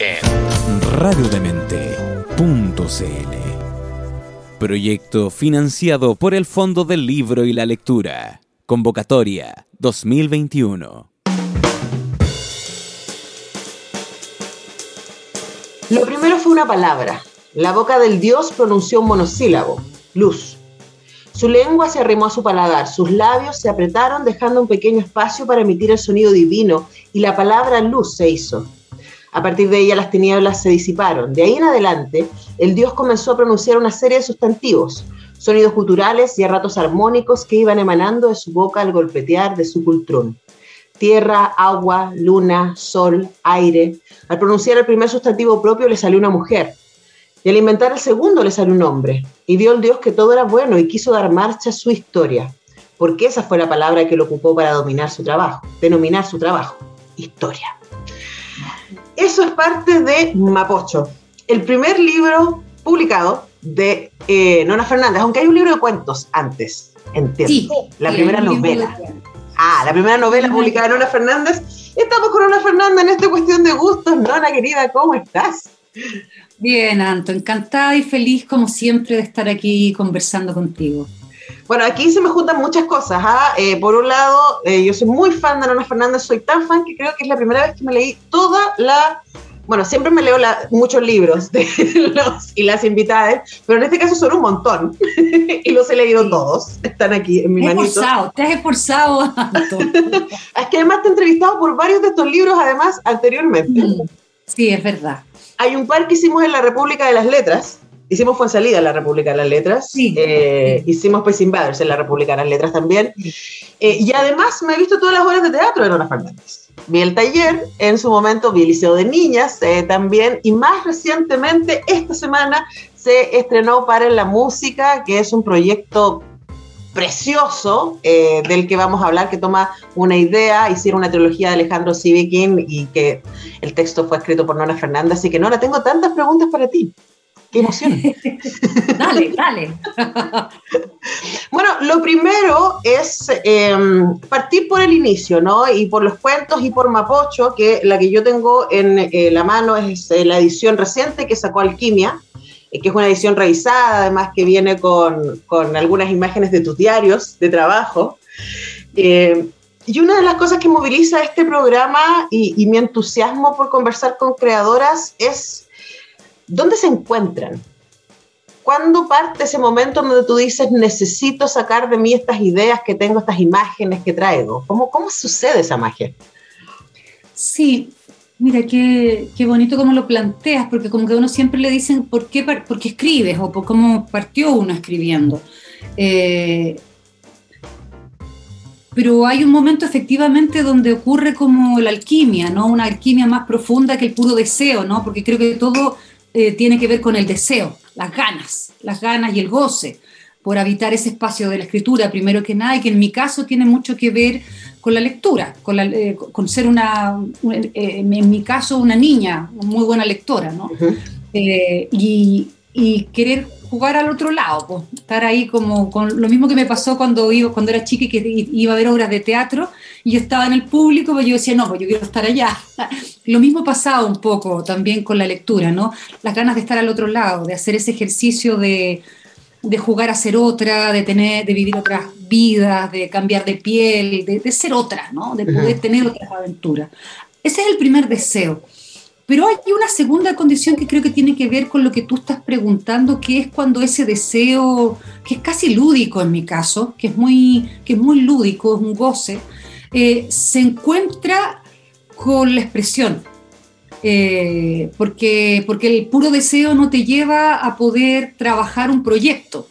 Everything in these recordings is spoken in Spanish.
en radiodemente.cl. Proyecto financiado por el Fondo del Libro y la Lectura. Convocatoria 2021. Lo primero fue una palabra. La boca del dios pronunció un monosílabo, luz. Su lengua se arrimó a su paladar, sus labios se apretaron dejando un pequeño espacio para emitir el sonido divino y la palabra luz se hizo. A partir de ella las tinieblas se disiparon. De ahí en adelante, el dios comenzó a pronunciar una serie de sustantivos, sonidos guturales y a ratos armónicos que iban emanando de su boca al golpetear de su cultrón. Tierra, agua, luna, sol, aire. Al pronunciar el primer sustantivo propio le salió una mujer, y al inventar el segundo le salió un hombre. Y vio el Dios que todo era bueno y quiso dar marcha a su historia. Porque esa fue la palabra que lo ocupó para dominar su trabajo, denominar su trabajo. Historia. Eso es parte de Mapocho, el primer libro publicado de eh, Nona Fernández, aunque hay un libro de cuentos antes, entiendo. Sí, la sí, primera novela. Ah, la primera novela publicada de Nona Fernández. Estamos con Nona Fernández en esta cuestión de gustos. Nona, querida, ¿cómo estás? Bien, Anto, encantada y feliz como siempre de estar aquí conversando contigo. Bueno, aquí se me juntan muchas cosas. ¿ah? Eh, por un lado, eh, yo soy muy fan de Nona Fernández, soy tan fan que creo que es la primera vez que me leí toda la... Bueno, siempre me leo la- muchos libros de los y las invitadas, pero en este caso son un montón y los he leído todos. Están aquí en mi manito. esforzado, te has esforzado. Es que además te he entrevistado por varios de estos libros, además, anteriormente. Sí, es verdad. Hay un par que hicimos en la República de las Letras. Hicimos Fuensalida en la República de las Letras. Sí. Eh, Hicimos Space Invaders en la República de las Letras también. Eh, y además me he visto todas las obras de teatro de Nona Fernández. Vi el taller, en su momento vi el Liceo de Niñas eh, también. Y más recientemente, esta semana, se estrenó para en la música, que es un proyecto precioso eh, del que vamos a hablar, que toma una idea, hicieron una trilogía de Alejandro Sivikin y que el texto fue escrito por Nona Fernández, así que Nona, tengo tantas preguntas para ti. ¡Qué emoción! Dale, dale. Bueno, lo primero es eh, partir por el inicio, ¿no? Y por los cuentos y por Mapocho, que la que yo tengo en eh, la mano es eh, la edición reciente que sacó Alquimia, eh, que es una edición revisada, además que viene con, con algunas imágenes de tus diarios de trabajo. Y una de las cosas que moviliza este programa y, y mi entusiasmo por conversar con creadoras es dónde se encuentran. ¿Cuándo parte ese momento donde tú dices, necesito sacar de mí estas ideas que tengo, estas imágenes que traigo? ¿Cómo, cómo sucede esa magia? Sí, mira, qué, qué bonito como lo planteas, porque como que a uno siempre le dicen por qué, por escribes o por cómo partió uno escribiendo. Eh, pero hay un momento efectivamente donde ocurre como la alquimia, ¿no? Una alquimia más profunda que el puro deseo, ¿no? Porque creo que todo eh, tiene que ver con el deseo, las ganas, las ganas y el goce por habitar ese espacio de la escritura, primero que nada, y que en mi caso tiene mucho que ver con la lectura, con, la- eh, con ser una, eh, en mi caso, una niña, muy buena lectora, ¿no? Eh, y, y querer jugar al otro lado, pues, estar ahí como con lo mismo que me pasó cuando iba, cuando era chica y que iba a ver obras de teatro y yo estaba en el público, pues yo decía, no, pues yo quiero estar allá. Lo mismo pasaba un poco también con la lectura, ¿no? Las ganas de estar al otro lado, de hacer ese ejercicio de, de jugar a ser otra, de tener, de vivir otras vidas, de cambiar de piel, de, de ser otra, ¿no? De poder Ujú. tener otras aventuras. Ese es el primer deseo. Pero hay una segunda condición que creo que tiene que ver con lo que tú estás preguntando, que es cuando ese deseo, que es casi lúdico en mi caso, que es muy, que es muy lúdico, es un goce, eh, se encuentra con la expresión. Eh, porque, porque el puro deseo no te lleva a poder trabajar un proyecto.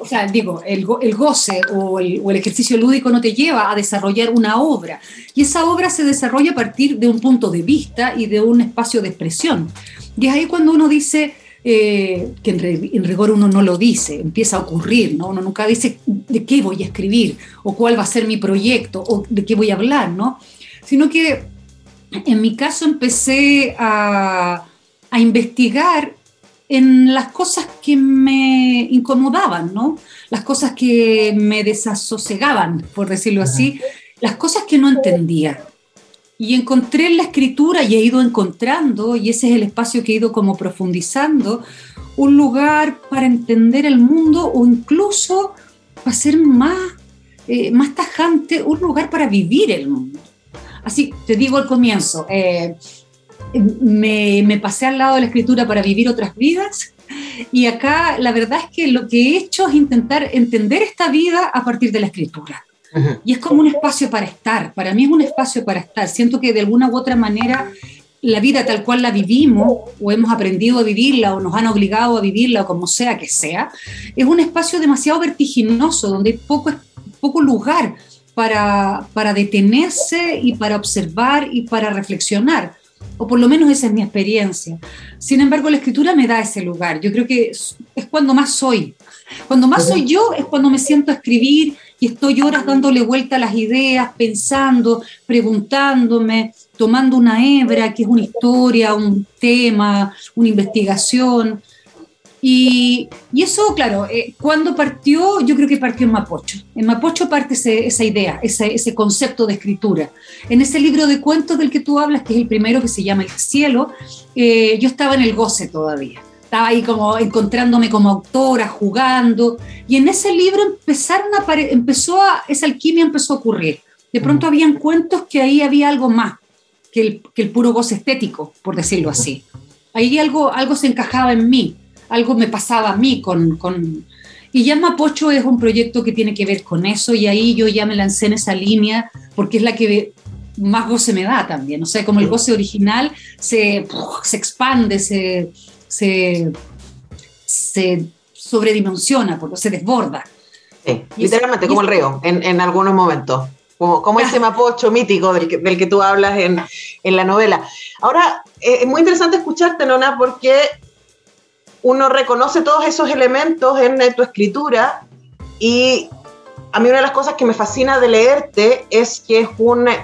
o sea, digo, el, goce o el, o el, ejercicio lúdico no te lleva a desarrollar una obra. Y esa obra se desarrolla a partir de un punto de vista y de un espacio de expresión. Y es ahí cuando uno dice, eh, que en, rigor uno no lo dice, empieza a ocurrir, ¿no? Uno nunca dice de qué voy a escribir o cuál va a ser mi proyecto o de qué voy a hablar, ¿no? Sino que en mi caso empecé a, a investigar en las cosas que me incomodaban, ¿no? Las cosas que me desasosegaban, por decirlo así, las cosas que no entendía. Y encontré en la escritura y he ido encontrando, y ese es el espacio que he ido como profundizando, un lugar para entender el mundo o incluso para ser más, eh, más tajante, un lugar para vivir el mundo. Así, te digo al comienzo, eh, me, me, pasé al lado de la escritura para vivir otras vidas y acá la verdad es que lo que he hecho es intentar entender esta vida a partir de la escritura. Y es como un espacio para estar, para mí es un espacio para estar. Siento que de alguna u otra manera la vida tal cual la vivimos o hemos aprendido a vivirla o nos han obligado a vivirla o como sea que sea, es un espacio demasiado vertiginoso donde hay poco, poco lugar para, para detenerse y para observar y para reflexionar o por lo menos esa es mi experiencia. Sin embargo, la escritura me da ese lugar. Yo creo que es, cuando más soy. Cuando más soy yo es cuando me siento a escribir y estoy horas dándole vuelta a las ideas, pensando, preguntándome, tomando una hebra, que es una historia, un tema, una investigación. Y, eso, claro, eh, cuando partió, yo creo que partió en Mapocho. En Mapocho parte esa idea, ese, concepto de escritura. En ese libro de cuentos del que tú hablas, que es el primero que se llama El Cielo, eh, yo estaba en el goce todavía. Estaba ahí como encontrándome como autora, jugando. Y en ese libro empezaron a empezó a, esa alquimia empezó a ocurrir. De pronto habían cuentos que ahí había algo más que el, que el puro goce estético, por decirlo así. Ahí algo, algo se encajaba en mí algo me pasaba a mí con, con... Y ya Mapocho es un proyecto que tiene que ver con eso y ahí yo ya me lancé en esa línea porque es la que más goce me da también. O sea, como el goce original se, se expande, se, se, se sobredimensiona, porque se desborda. Sí, literalmente, como el río, en, en algunos momentos. Como, como, ese mapocho mítico del que, del que tú hablas en, en, la novela. Ahora, eh, es muy interesante escucharte, Nona, porque uno reconoce todos esos elementos en tu escritura y a mí una de las cosas que me fascina de leerte es que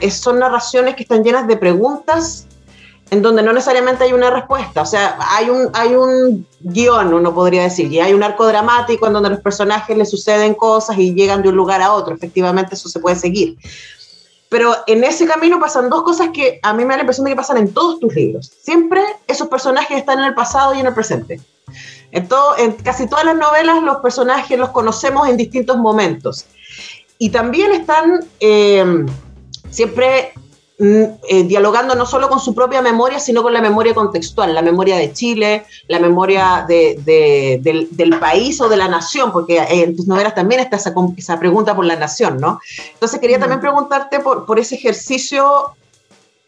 es son narraciones que están llenas de preguntas en donde no necesariamente hay una respuesta, o sea, hay un, hay un guion, uno podría decir, y hay un arco dramático en donde los personajes les suceden cosas y llegan de un lugar a otro, efectivamente eso se puede seguir. Pero en ese camino pasan dos cosas que a mí me da la impresión de que pasan en todos tus libros. Siempre esos personajes están en el pasado y en el presente. En, todo, en casi todas las novelas los personajes los conocemos en distintos momentos. Y también están eh, siempre eh, dialogando no solo con su propia memoria, sino con la memoria contextual, la memoria de Chile, la memoria del, país o de la nación, porque en tus novelas también está esa, pregunta por la nación, ¿no? Entonces quería también preguntarte por, por ese ejercicio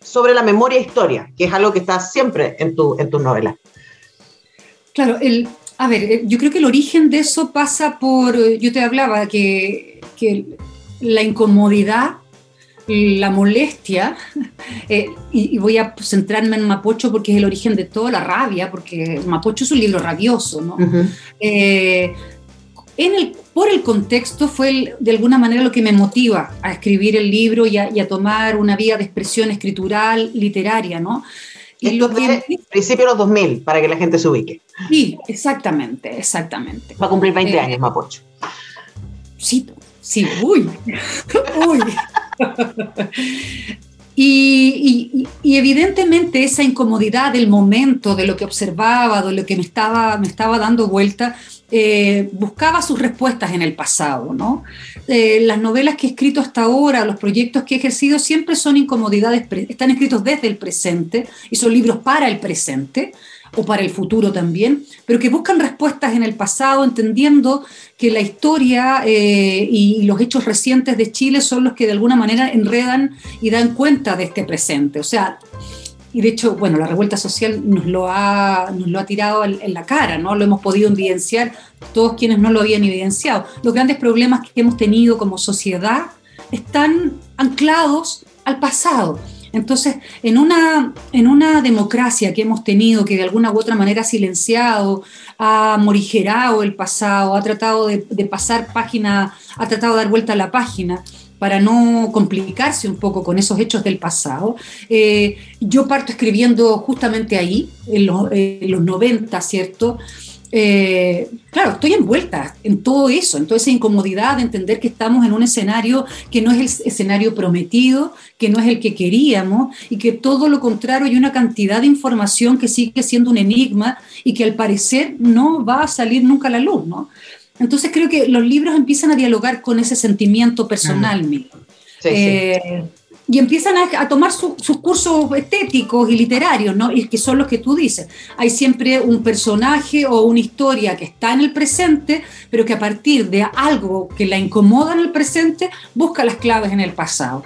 sobre la memoria e historia, que es algo que está siempre en, tu, en tus novelas. Claro, el, a ver, eh, yo creo que el origen de eso pasa por, eh, yo te hablaba que, que la incomodidad, la molestia, eh, y, voy a centrarme en Mapocho porque es el origen de toda la rabia, porque Mapocho es un libro rabioso, ¿no? en el, por el contexto fue de alguna manera lo que me motiva a escribir el libro y a, y a tomar una vía de expresión escritural, literaria, ¿no? Y lo que... principio de los 2000, para que la gente se ubique. Sí, exactamente, exactamente. Va a cumplir 20 eh, años, Mapocho. Sí, sí, uy, uy. Y, evidentemente esa incomodidad del momento, de lo que observaba, de lo que me estaba, me estaba dando vuelta, eh, buscaba sus respuestas en el pasado. ¿no? Eh, las novelas que he escrito hasta ahora, los proyectos que he ejercido, siempre son incomodidades, están escritos desde el presente y son libros para el presente o para el futuro también, pero que buscan respuestas en el pasado, entendiendo que la historia eh, y los hechos recientes de Chile son los que de alguna manera enredan y dan cuenta de este presente. O sea, y de hecho, bueno, la revuelta social nos lo ha, nos lo ha tirado en, en, la cara, ¿no? Lo hemos podido evidenciar todos quienes no lo habían evidenciado. Los grandes problemas que hemos tenido como sociedad están anclados al pasado. Entonces, en una, en una democracia que hemos tenido, que de alguna u otra manera ha silenciado, ha morigerado el pasado, ha tratado de, pasar página, ha tratado de dar vuelta a la página, para no complicarse un poco con esos hechos del pasado. Eh, yo parto escribiendo justamente ahí, en los, en los 90, ¿cierto? Eh, claro, estoy envuelta en todo eso, en toda esa incomodidad de entender que estamos en un escenario que no es el escenario prometido, que no es el que queríamos y que todo lo contrario hay una cantidad de información que sigue siendo un enigma y que al parecer no va a salir nunca a la luz, ¿no? Entonces creo que los libros empiezan a dialogar con ese sentimiento personal mío. Sí, eh, sí. Y empiezan a, a tomar su, sus cursos estéticos y literarios, ¿no? Y que son los que tú dices. Hay siempre un personaje o una historia que está en el presente, pero que a partir de algo que la incomoda en el presente, busca las claves en el pasado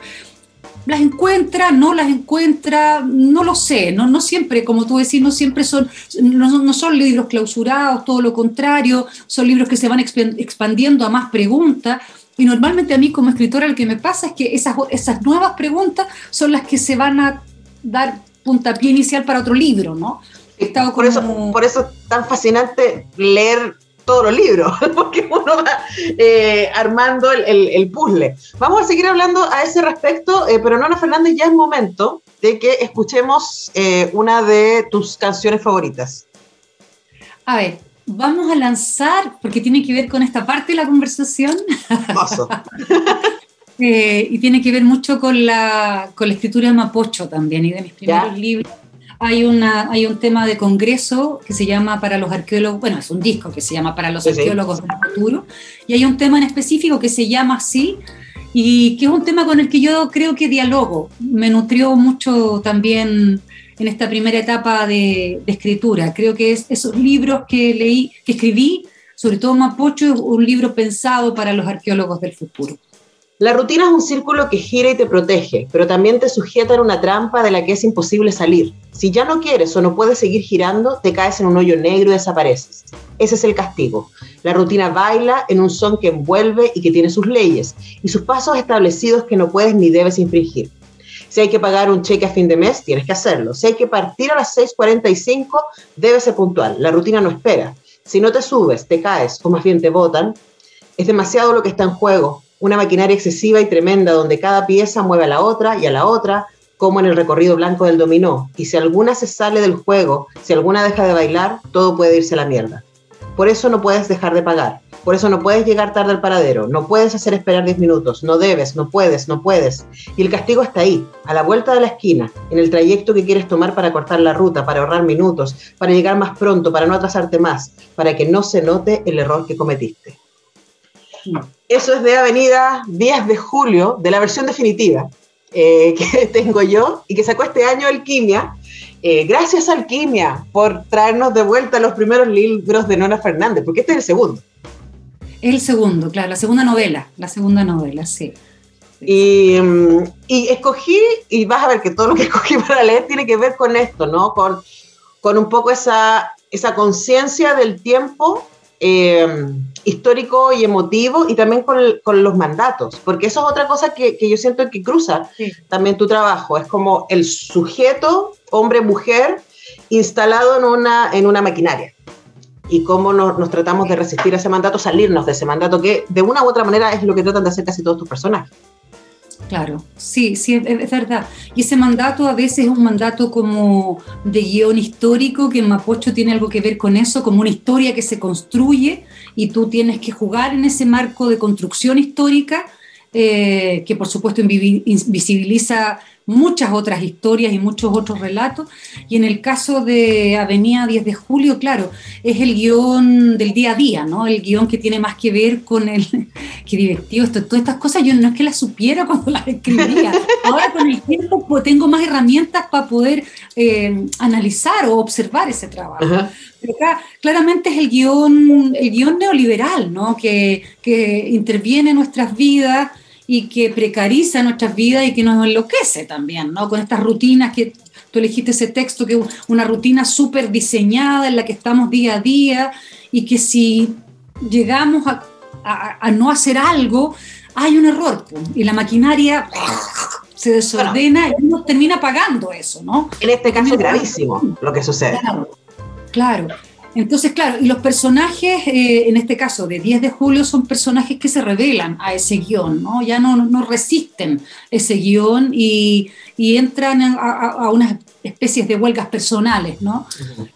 las encuentra, no las encuentra, no lo sé, no, no siempre, como tú decís, no siempre son, no, no, son libros clausurados, todo lo contrario, son libros que se van expandiendo a más preguntas. Y normalmente a mí como escritora lo que me pasa es que esas, esas nuevas preguntas son las que se van a dar puntapié inicial para otro libro, ¿no? Estado por, como... eso, por eso es tan fascinante leer todos los libros, porque uno va eh, armando el, el, el, puzzle. Vamos a seguir hablando a ese respecto, eh, pero Nona Fernández, ya es momento de que escuchemos eh, una de tus canciones favoritas. A ver, vamos a lanzar, porque tiene que ver con esta parte de la conversación. y tiene que ver mucho con la, con la escritura de Mapocho también, y de mis primeros ¿Ya? libros hay, una, hay un tema de congreso que se llama para los arqueólogos, bueno, es un disco que se llama para los sí, arqueólogos sí. del futuro, y hay un tema en específico que se llama así, y que es un tema con el que yo creo que dialogo. Me nutrió mucho también en esta primera etapa de, escritura. Creo que es esos libros que leí, que escribí, sobre todo Mapocho, es un libro pensado para los arqueólogos del futuro. La rutina es un círculo que gira y te protege, pero también te sujeta en una trampa de la que es imposible salir. Si ya no quieres o no puedes seguir girando, te caes en un hoyo negro y desapareces. Ese es el castigo. La rutina baila en un son que envuelve y que tiene sus leyes y sus pasos establecidos que no puedes ni debes infringir. Si hay que pagar un cheque a fin de mes, tienes que hacerlo. Si hay que partir a las 6.45, debes ser puntual. La rutina no espera. Si no te subes, te caes o más bien te botan, es demasiado lo que está en juego una maquinaria excesiva y tremenda donde cada pieza mueve a la otra y a la otra, como en el recorrido blanco del dominó. Y si alguna se sale del juego, si alguna deja de bailar, todo puede irse a la mierda. Por eso no puedes dejar de pagar. Por eso no puedes llegar tarde al paradero. No puedes hacer esperar 10 minutos. No debes, no puedes, no puedes. Y el castigo está ahí, a la vuelta de la esquina, en el trayecto que quieres tomar para cortar la ruta, para ahorrar minutos, para llegar más pronto, para no atrasarte más, para que no se note el error que cometiste. Eso es de Avenida 10 de Julio, de la versión definitiva eh, que tengo yo y que sacó este año Alquimia. Eh, gracias Alquimia por traernos de vuelta los primeros libros de Nona Fernández, porque este es el segundo. Es el segundo, claro, la segunda novela, la segunda novela, sí. Y, y, escogí, y vas a ver que todo lo que escogí para leer tiene que ver con esto, ¿no? Con, con un poco esa, esa conciencia del tiempo eh, histórico y emotivo y también con, con, los mandatos, porque eso es otra cosa que, que yo siento que cruza sí. también tu trabajo, es como el sujeto, hombre-mujer, instalado en una, en una maquinaria y cómo nos, nos, tratamos de resistir a ese mandato, salirnos de ese mandato, que de una u otra manera es lo que tratan de hacer casi todos tus personajes. Claro, sí, sí, es, verdad. Y ese mandato a veces es un mandato como de guion histórico, que en Mapocho tiene algo que ver con eso, como una historia que se construye y tú tienes que jugar en ese marco de construcción histórica, eh, que por supuesto invisibiliza muchas otras historias y muchos otros relatos. Y en el caso de Avenida 10 de Julio, claro, es el guion del día a día, ¿no? El guion que tiene más que ver con el... Qué divertido esto, todas estas cosas yo no es que las supiera cuando las escribía. Ahora con el tiempo pues, tengo más herramientas para poder eh, analizar o observar ese trabajo. -huh. Pero acá, claramente es el guion, el guion neoliberal, ¿no? Que, que interviene en nuestras vidas y que precariza nuestras vidas y que nos enloquece también, ¿no? Con estas rutinas que tú elegiste ese texto, que es una rutina súper diseñada en la que estamos día a día y que si llegamos a, no hacer algo, hay un error y la maquinaria se desordena y uno termina pagando eso, ¿no? En este caso es gravísimo lo que sucede. Claro, claro. Entonces, claro, y los personajes, eh, en este caso de 10 de julio, son personajes que se revelan a ese guion, ¿no? Ya no, no resisten ese guion y, y entran a, unas especies de huelgas personales, ¿no?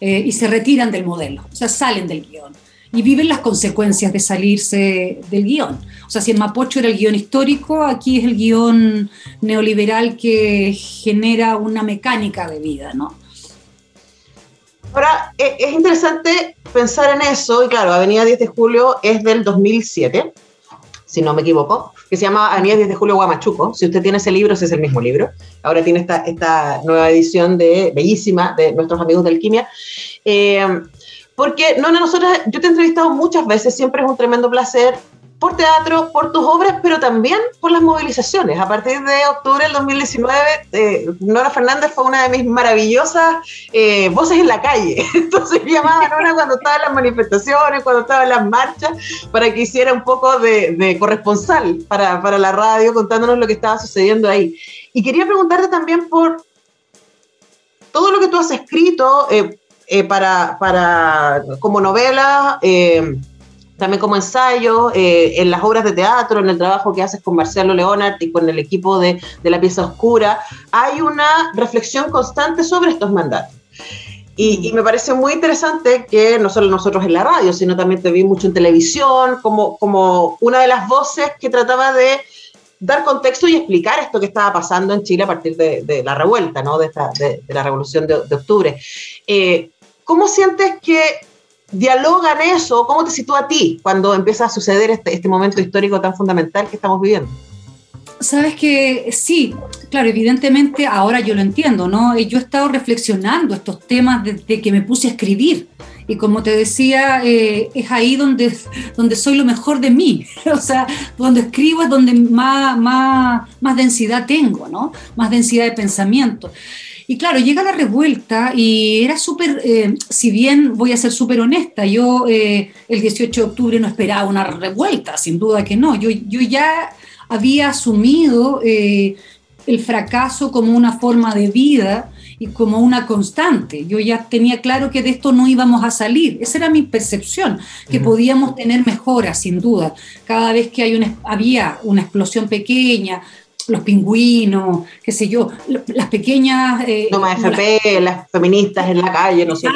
Eh, y se retiran del modelo, o sea, salen del guion y viven las consecuencias de salirse del guion. O sea, si en Mapocho era el guion histórico, aquí es el guion neoliberal que genera una mecánica de vida, ¿no? Ahora, e, es interesante pensar en eso, y claro, Avenida 10 de Julio es del 2007, si no me equivoco, que se llama Avenida 10 de Julio Guamachuco. Si usted tiene ese libro, ese es el mismo libro. Ahora tiene esta, esta nueva edición de, bellísima de nuestros amigos de Alquimia. Eh, porque, no, no, nosotros, yo te he entrevistado muchas veces, siempre es un tremendo placer por teatro, por tus obras, pero también por las movilizaciones. A partir de octubre del 2019, eh, Nora Fernández fue una de mis maravillosas eh, voces en la calle. Entonces llamaba a Nora cuando estaba en las manifestaciones, cuando estaba en las marchas, para que hiciera un poco de, corresponsal para, para, la radio, contándonos lo que estaba sucediendo ahí. Y quería preguntarte también por todo lo que tú has escrito eh, para, para, como novela también como ensayo, eh, en las obras de teatro, en el trabajo que haces con Marcelo Leonard y con el equipo de, de La Pieza Oscura, hay una reflexión constante sobre estos mandatos. Y, y, me parece muy interesante que no solo nosotros en la radio, sino también te vi mucho en televisión, como, como una de las voces que trataba de dar contexto y explicar esto que estaba pasando en Chile a partir de, de la revuelta, ¿no? de, esta, de, de la revolución de, octubre. Eh, ¿Cómo sientes que dialogan eso? ¿Cómo te sitúa a ti cuando empieza a suceder este, este momento histórico tan fundamental que estamos viviendo? Sabes que sí, claro, evidentemente ahora yo lo entiendo, ¿no? Yo he estado reflexionando estos temas desde que me puse a escribir. Y como te decía, eh, es ahí donde, donde soy lo mejor de mí. o sea, donde escribo es donde más, más, más densidad tengo, ¿no? Más densidad de pensamiento. Y claro, llega la revuelta y era súper, eh, si bien voy a ser súper honesta, yo eh, el 18 de octubre no esperaba una revuelta, sin duda que no. Yo, yo ya había asumido eh, el fracaso como una forma de vida y como una constante. Yo ya tenía claro que de esto no íbamos a salir. Esa era mi percepción, que podíamos tener mejoras, sin duda. Cada vez que hay una, había una explosión pequeña, los pingüinos, qué sé yo, las pequeñas... Eh, más FP, las, feministas en la calle, no sé.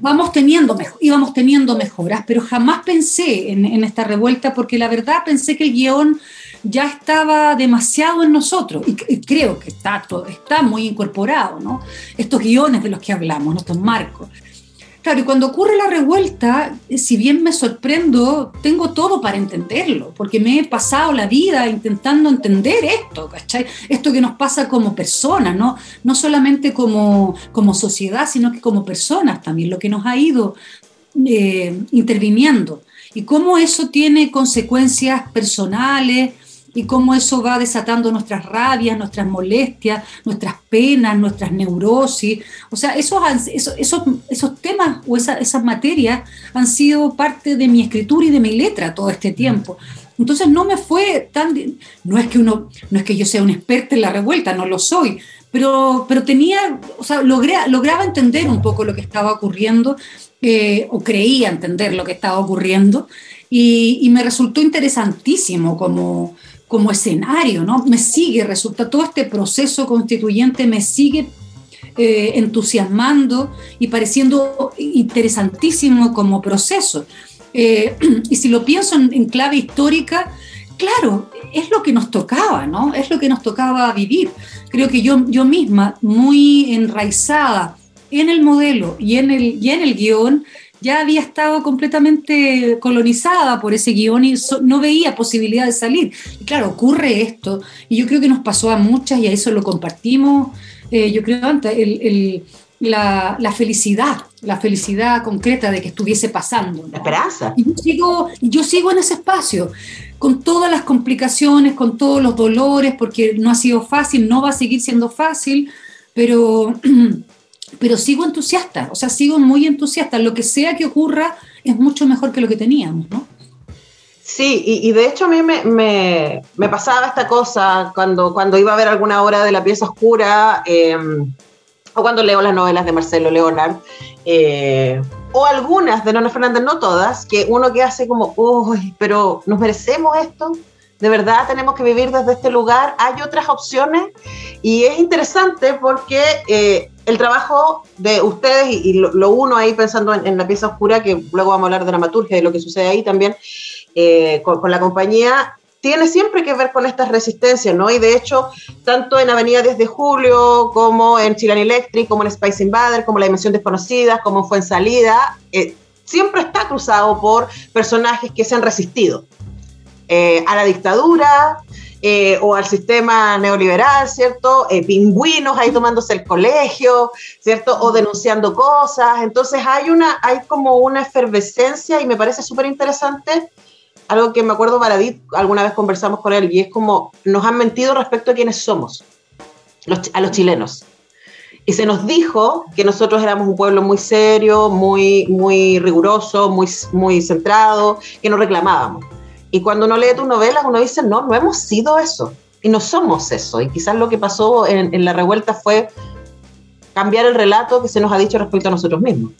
Vamos teniendo, íbamos teniendo mejoras, pero jamás pensé en, esta revuelta porque la verdad pensé que el guion ya estaba demasiado en nosotros y, creo que está, está muy incorporado, ¿no? Estos guiones de los que hablamos, estos marcos. Claro, y cuando ocurre la revuelta, eh, si bien me sorprendo, tengo todo para entenderlo, porque me he pasado la vida intentando entender esto, ¿cachai? Esto que nos pasa como personas, ¿no? No solamente como, como sociedad, sino que como personas también, lo que nos ha ido eh, interviniendo. Y cómo eso tiene consecuencias personales, y cómo eso va desatando nuestras rabias, nuestras molestias, nuestras penas, nuestras neurosis. O sea, esos, esos, esos, temas o esas materias han sido parte de mi escritura y de mi letra todo este tiempo. Entonces no me fue tan... No es que, uno, no es que yo sea un experto en la revuelta, no lo soy, pero, pero tenía, o sea, logré, lograba entender un poco lo que estaba ocurriendo, eh, o creía entender lo que estaba ocurriendo, y, y me resultó interesantísimo como como escenario, ¿no? Me sigue, resulta, todo este proceso constituyente me sigue eh, entusiasmando y pareciendo interesantísimo como proceso. Eh, y si lo pienso en, clave histórica, claro, es lo que nos tocaba, ¿no? Es lo que nos tocaba vivir. Creo que yo, yo misma, muy enraizada en el modelo y en el, y en el guion, ya había estado completamente colonizada por ese guion y no veía posibilidad de salir. Y claro, ocurre esto, y yo creo que nos pasó a muchas y a eso lo compartimos, eh, yo creo antes, el, la, la, felicidad, la felicidad concreta de que estuviese pasando. La esperanza. Y yo sigo, yo sigo en ese espacio, con todas las complicaciones, con todos los dolores, porque no ha sido fácil, no va a seguir siendo fácil, pero, pero sigo entusiasta, o sea, sigo muy entusiasta. Lo que sea que ocurra es mucho mejor que lo que teníamos, ¿no? Sí, y, de hecho a mí me, me, pasaba esta cosa cuando, cuando iba a ver alguna obra de la pieza oscura, eh, o cuando leo las novelas de Marcelo Leonard, eh, o algunas de Nona Fernández, no todas, que uno que hace como, uy, pero ¿nos merecemos esto? ¿De verdad tenemos que vivir desde este lugar? ¿Hay otras opciones? Y es interesante porque eh, el trabajo de ustedes, y, lo, uno ahí pensando en, la pieza oscura, que luego vamos a hablar de dramaturgia y lo que sucede ahí también, eh, con, la compañía, tiene siempre que ver con estas resistencias, ¿no? Y de hecho, tanto en Avenida Desde Julio, como en Chilean Electric, como en Spice Invader, como La Dimensión Desconocida, como fue en Salida, eh, siempre está cruzado por personajes que se han resistido eh, a la dictadura, eh, o al sistema neoliberal, ¿cierto? Eh, pingüinos ahí tomándose el colegio, ¿cierto? O denunciando cosas. Entonces hay, una, hay como una efervescencia y me parece súper interesante algo que me acuerdo Baradit, alguna vez conversamos con él, y es como nos han mentido respecto a quiénes somos, los, a los chilenos. Y se nos dijo que nosotros éramos un pueblo muy serio, muy, muy riguroso, muy, muy centrado, que no reclamábamos. Y cuando uno lee tus novelas, uno dice, no, no hemos sido eso. Y no somos eso. Y quizás lo que pasó en, la revuelta fue cambiar el relato que se nos ha dicho respecto a nosotros mismos.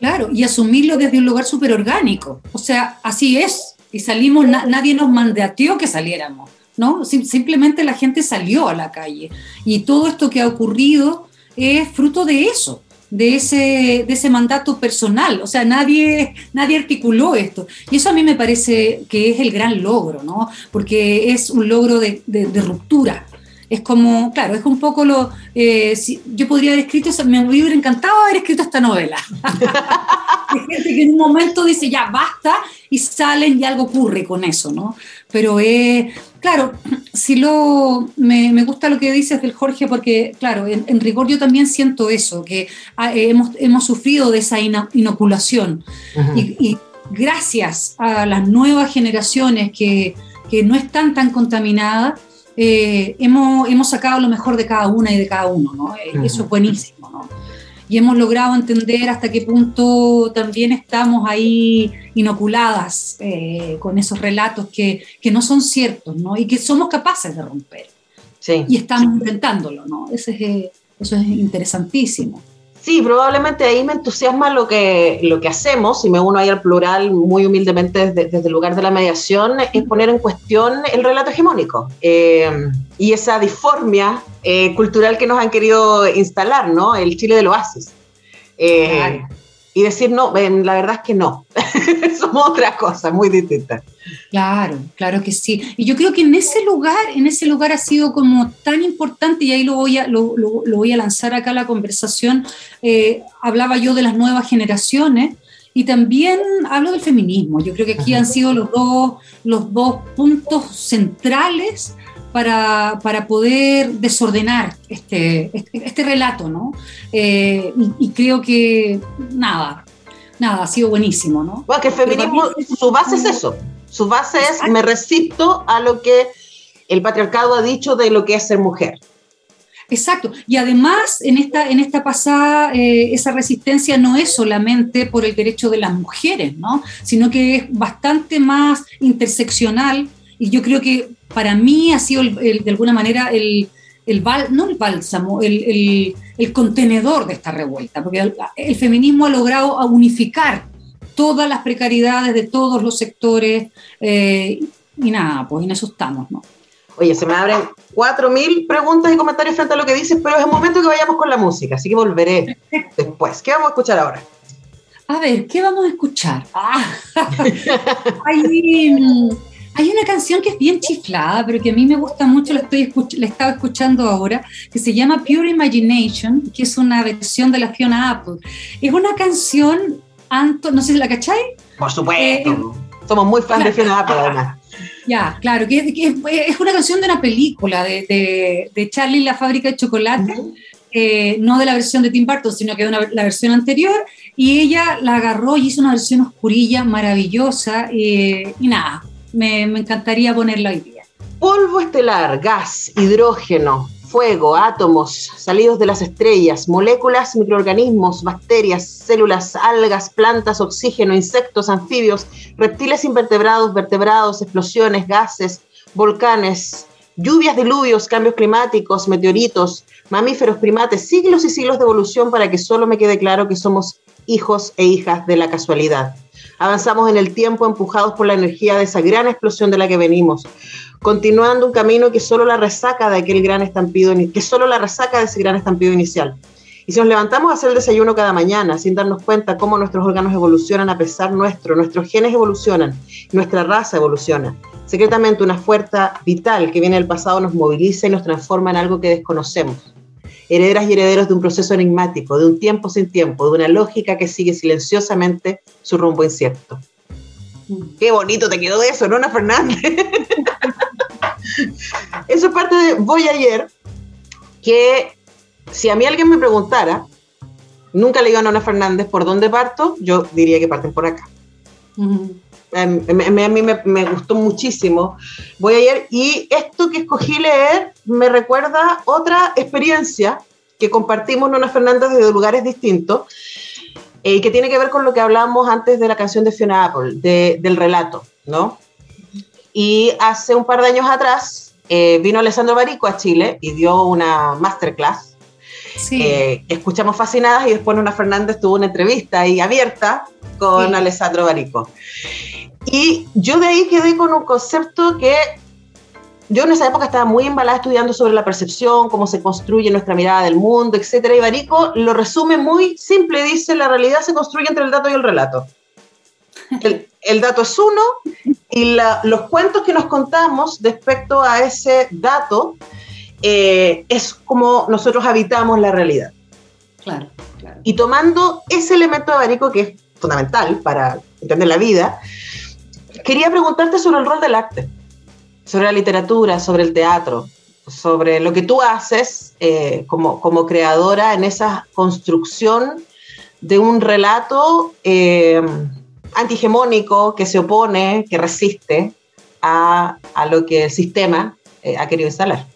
Claro, y asumirlo desde un lugar súper orgánico. O sea, así es. Y salimos, na nadie nos mandateó que saliéramos, ¿no? Sim simplemente la gente salió a la calle. Y todo esto que ha ocurrido es fruto de eso, de ese, de ese mandato personal. O sea, nadie, nadie articuló esto. Y eso a mí me parece que es el gran logro, ¿no? Porque es un logro de, de, ruptura es como, claro, es un poco lo. Eh, si, yo podría haber escrito, me hubiera encantado haber escrito esta novela. Hay gente que en un momento dice, ya basta, y salen y algo ocurre con eso, ¿no? Pero, eh, claro, si lo. Me, me, gusta lo que dices del Jorge, porque, claro, en, en rigor yo también siento eso, que ah, eh, hemos, hemos sufrido de esa inoculación. Uh -huh. y, y gracias a las nuevas generaciones que, que no están tan contaminadas, eh, hemos, hemos, sacado lo mejor de cada una y de cada uno, ¿no? Uh -huh. Eso es buenísimo, ¿no? Y hemos logrado entender hasta qué punto también estamos ahí inoculadas eh, con esos relatos que, que, no son ciertos, ¿no? Y que somos capaces de romper. Sí. Y estamos sí. intentándolo, ¿no? Eso es, eh, eso es interesantísimo. Sí, probablemente ahí me entusiasma lo que, lo que hacemos, y me uno ahí al plural muy humildemente desde, desde el lugar de la mediación, es poner en cuestión el relato hegemónico eh, y esa disformia eh, cultural que nos han querido instalar, ¿no? El Chile del oasis. Eh, claro. Y decir, no, la verdad es que no, somos otra cosa muy distinta. Claro, claro que sí. Y yo creo que en ese lugar, en ese lugar ha sido como tan importante, y ahí lo voy a, lo, lo, lo voy a lanzar acá a la conversación, eh, hablaba yo de las nuevas generaciones, y también hablo del feminismo. Yo creo que aquí han sido los dos, los dos puntos centrales para, para, poder desordenar este, este, este relato, ¿no? Eh, y, y, creo que, nada, nada, ha sido buenísimo, ¿no? Bueno, que el feminismo, su base es eso, su base es me resisto a lo que el patriarcado ha dicho de lo que es ser mujer. Exacto. Y además, en esta, en esta pasada, eh, esa resistencia no es solamente por el derecho de las mujeres, ¿no? Sino que es bastante más interseccional. Y yo creo que para mí ha sido, el, el, de alguna manera, el, el bal, no el bálsamo, el, el, contenedor de esta revuelta, porque el, el, feminismo ha logrado unificar todas las precariedades de todos los sectores eh, y nada, pues en eso estamos, ¿no? Oye, se me abren 4.000 preguntas y comentarios frente a lo que dices, pero es el momento que vayamos con la música, así que volveré después. ¿Qué vamos a escuchar ahora? A ver, ¿qué vamos a escuchar? Ah, hay, hay, una canción que es bien chiflada, pero que a mí me gusta mucho, la, estoy la estaba escuchando ahora, que se llama Pure Imagination, que es una versión de la Fiona Apple. Es una canción, Anto, no sé si la cachai. Por supuesto. Eh, Somos muy fans de Fiona Apple, además. Ya, claro, que, es una canción de una película de, de, Charlie la fábrica de chocolate, eh, no de la versión de Tim Burton, sino que de la versión anterior, y ella la agarró y hizo una versión oscurilla maravillosa, y nada, me, encantaría ponerla hoy día. Polvo estelar, gas, hidrógeno, fuego, átomos salidos de las estrellas, moléculas, microorganismos, bacterias, células, algas, plantas, oxígeno, insectos, anfibios, reptiles invertebrados, vertebrados, explosiones, gases, volcanes, lluvias, diluvios, cambios climáticos, meteoritos, mamíferos, primates, siglos y siglos de evolución para que solo me quede claro que somos hijos e hijas de la casualidad. Avanzamos en el tiempo empujados por la energía de esa gran explosión de la que venimos, continuando un camino que solo la resaca de aquel gran estampido, que solo la resaca de ese gran estampido inicial. Y si nos levantamos a hacer el desayuno cada mañana sin darnos cuenta cómo nuestros órganos evolucionan a pesar nuestro, nuestros genes evolucionan, nuestra raza evoluciona, secretamente una fuerza vital que viene del pasado nos moviliza y nos transforma en algo que desconocemos. Herederas y herederos de un proceso enigmático, de un tiempo sin tiempo, de una lógica que sigue silenciosamente su rumbo incierto. Mm. Qué bonito te quedó eso, ¿no, Ana Fernández? Eso es parte de Voy ayer, que si a mí alguien me preguntara, nunca le digo a Nona Fernández por dónde parto, yo diría que parten por acá. Em, a, mí me, gustó muchísimo. Voy ayer y esto que escogí leer me recuerda otra experiencia que compartimos Nona Fernández desde lugares distintos eh, que tiene que ver con lo que hablamos antes de la canción de Fiona Apple, del relato, ¿no? Y hace un par de años atrás eh, vino Alessandro Barico a Chile y dio una masterclass. Sí. Eh, escuchamos fascinadas y después Nona Fernández tuvo una entrevista ahí abierta con Alessandro Barico. Y yo de ahí quedé con un concepto que yo en esa época estaba muy embalada estudiando sobre la percepción, cómo se construye nuestra mirada del mundo, etc. Y Barico lo resume muy simple, dice, la realidad se construye entre el dato y el relato. El, el dato es uno y los cuentos que nos contamos respecto a ese dato eh, es como nosotros habitamos la realidad. Claro, claro. Y tomando ese elemento de abanico que es fundamental para entender la vida, quería preguntarte sobre el rol del arte, sobre la literatura, sobre el teatro, sobre lo que tú haces eh, como, como creadora en esa construcción de un relato eh, antihegemónico que se opone, que resiste a, lo que el sistema eh, ha querido instalar.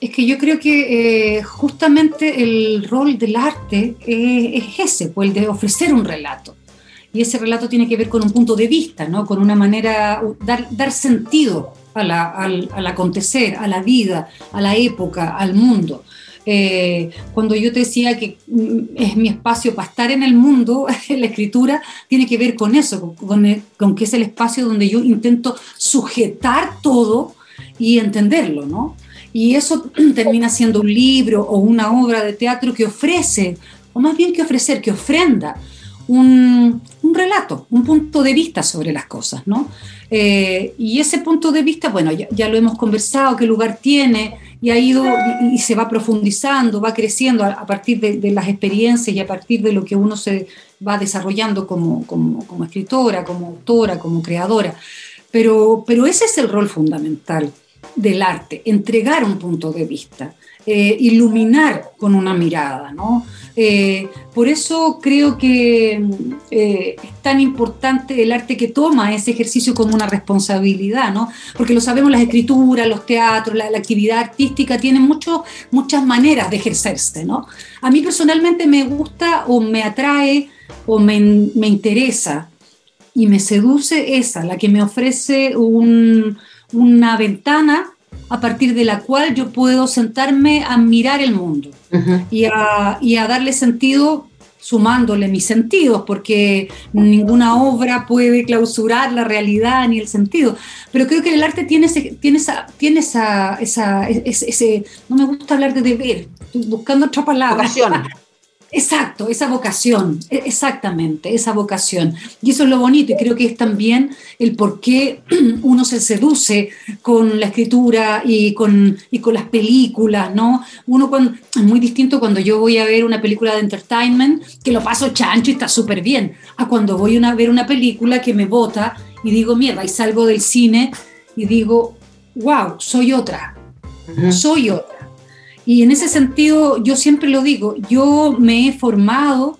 Es que yo creo que eh, justamente el rol del arte es ese, pues el de ofrecer un relato. Y ese relato tiene que ver con un punto de vista, ¿no? con una manera, dar, dar sentido al, al acontecer, a la vida, a la época, al mundo. Eh, cuando yo te decía que mm, es mi espacio para estar en el mundo, la escritura tiene que ver con eso, con, que es el espacio donde yo intento sujetar todo y entenderlo, ¿no? Y eso termina siendo un libro o una obra de teatro que ofrece, o más bien que ofrecer, que ofrenda un, relato, un punto de vista sobre las cosas, ¿no? Eh, y ese punto de vista, bueno, ya, lo hemos conversado, qué lugar tiene, y ha ido y, se va profundizando, va creciendo a, partir de, las experiencias y a partir de lo que uno se va desarrollando como, como, escritora, como autora, como creadora. Pero, pero ese es el rol fundamental del arte, entregar un punto de vista. Eh, iluminar con una mirada, ¿no? Eh, por eso creo que eh, es tan importante el arte que toma ese ejercicio como una responsabilidad, ¿no? Porque lo sabemos, las escrituras, los teatros, la, actividad artística tienen mucho, muchas maneras de ejercerse, ¿no? A mí personalmente me gusta o me atrae o me, me interesa y me seduce esa, la que me ofrece un, una ventana a partir de la cual yo puedo sentarme a mirar el mundo y, a, y, a, darle sentido sumándole mis sentidos, porque ninguna obra puede clausurar la realidad ni el sentido. Pero creo que el arte tiene, ese, tiene, esa, tiene esa, esa ese, no me gusta hablar de deber, estoy buscando otra palabra. Exacto, esa vocación, e, exactamente, esa vocación. Y eso es lo bonito y creo que es también el por qué uno se seduce con la escritura y con, y con las películas, ¿no? Uno cuando, es muy distinto cuando yo voy a ver una película de entertainment, que lo paso chancho y está súper bien, a cuando voy a ver una película que me bota y digo, mierda, y salgo del cine y digo, wow, soy otra, soy otra. Y en ese sentido, yo siempre lo digo, yo me he formado,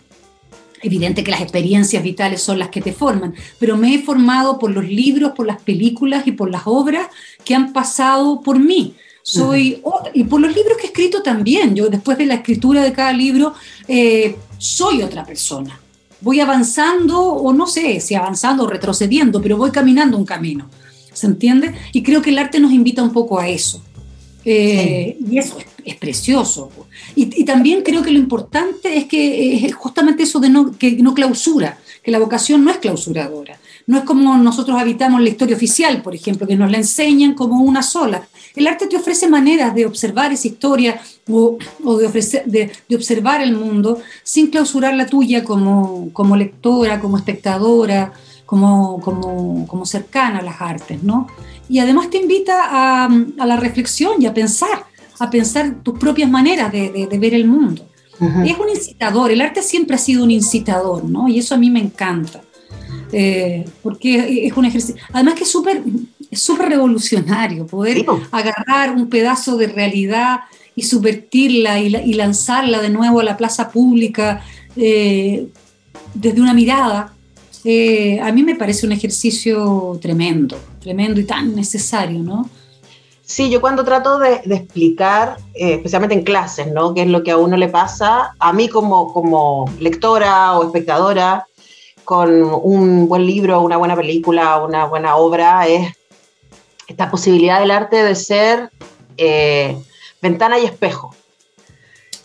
evidente que las experiencias vitales son las que te forman, pero me he formado por los libros, por las películas y por las obras que han pasado por mí. Soy, y por los libros que he escrito también, yo después de la escritura de cada libro, eh, soy otra persona. Voy avanzando, o no sé si avanzando o retrocediendo, pero voy caminando un camino. ¿Se entiende? Y creo que el arte nos invita un poco a eso. Eh, y eso es, precioso. Y, también creo que lo importante es que es justamente eso de no, que no clausura, que la vocación no es clausuradora. No es como nosotros habitamos la historia oficial, por ejemplo, que nos la enseñan como una sola. El arte te ofrece maneras de observar esa historia o, de, ofrecer, de, observar el mundo sin clausurar la tuya como, como lectora, como espectadora, como, como, como cercana a las artes, ¿no? y además te invita a, la reflexión y a pensar, a pensar tus propias maneras de, ver el mundo. Es un incitador, el arte siempre ha sido un incitador, ¿no? Y eso a mí me encanta, eh, porque es un ejercicio, además que es súper súper revolucionario, poder agarrar un pedazo de realidad y subvertirla y, lanzarla de nuevo a la plaza pública eh, desde una mirada eh, a mí me parece un ejercicio tremendo, tremendo y tan necesario, ¿no? Sí, yo cuando trato de, explicar, eh, especialmente en clases, ¿no? Qué es lo que a uno le pasa, a mí como, como lectora o espectadora, con un buen libro, una buena película, una buena obra, es esta posibilidad del arte de ser eh, ventana y espejo.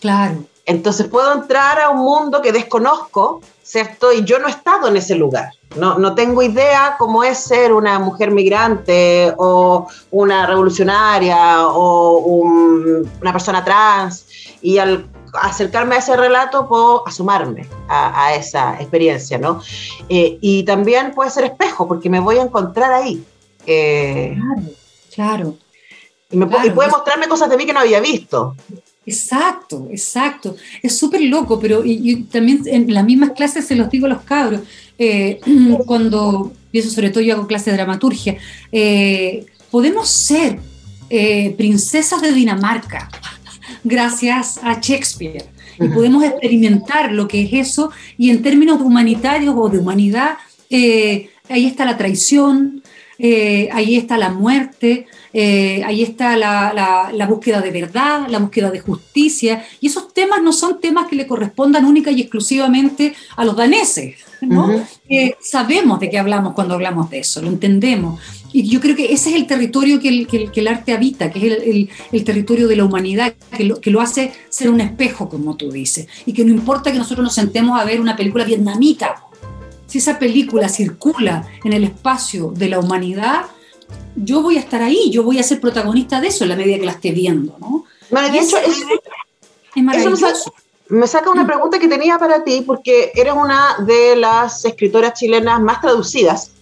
Claro. Entonces puedo entrar a un mundo que desconozco ¿cierto? Y yo no he estado en ese lugar. No, no tengo idea cómo es ser una mujer migrante o una revolucionaria o una persona trans. Y al acercarme a ese relato puedo asumarme a, esa experiencia, ¿no? Eh, y también puede ser espejo, porque me voy a encontrar ahí. Eh, claro, Y, me, y puede mostrarme cosas de mí que no había visto. Exacto, exacto. Es súper loco, pero yo también en las mismas clases se los digo a los cabros, eh, cuando, y eso sobre todo yo hago clases de dramaturgia, eh, podemos ser eh, princesas de Dinamarca gracias a Shakespeare. Y podemos experimentar lo que es eso, y en términos humanitarios o de humanidad, ahí está la traición, ahí está la muerte, eh, ahí está la, búsqueda de verdad, la búsqueda de justicia, y esos temas no son temas que le correspondan única y exclusivamente a los daneses, ¿no? sabemos de qué hablamos cuando hablamos de eso, lo entendemos. Y yo creo que ese es el territorio que el, arte habita, que es el, territorio de la humanidad, que lo, que lo hace ser un espejo, como tú dices, y que no importa que nosotros nos sentemos a ver una película vietnamita, si esa película circula en el espacio de la humanidad, yo voy a estar ahí, yo voy a ser protagonista de eso en la medida que la esté viendo, ¿no? Es, maravilloso. me saca una mm. pregunta que tenía para ti, porque eres una de las escritoras chilenas más traducidas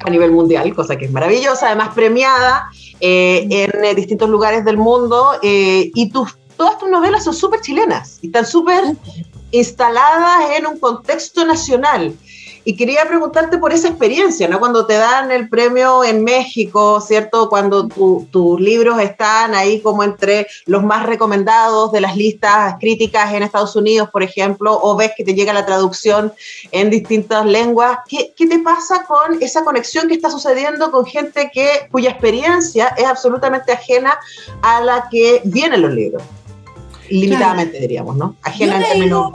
a nivel mundial, cosa que es maravillosa, además premiada eh, en eh, distintos lugares del mundo, eh, y tus, todas tus novelas son súper chilenas, y están súper instaladas en un contexto nacional. Y quería preguntarte por esa experiencia, ¿no? Cuando te dan el premio en México, ¿cierto? Cuando tus libros están ahí como entre los más recomendados de las listas críticas en Estados Unidos, por ejemplo, o ves que te llega la traducción en distintas lenguas. ¿Qué, qué te pasa con esa conexión que está sucediendo con gente que, cuya experiencia es absolutamente ajena a la que vienen los libros? Limitadamente, diríamos, ¿no? Ajena en términos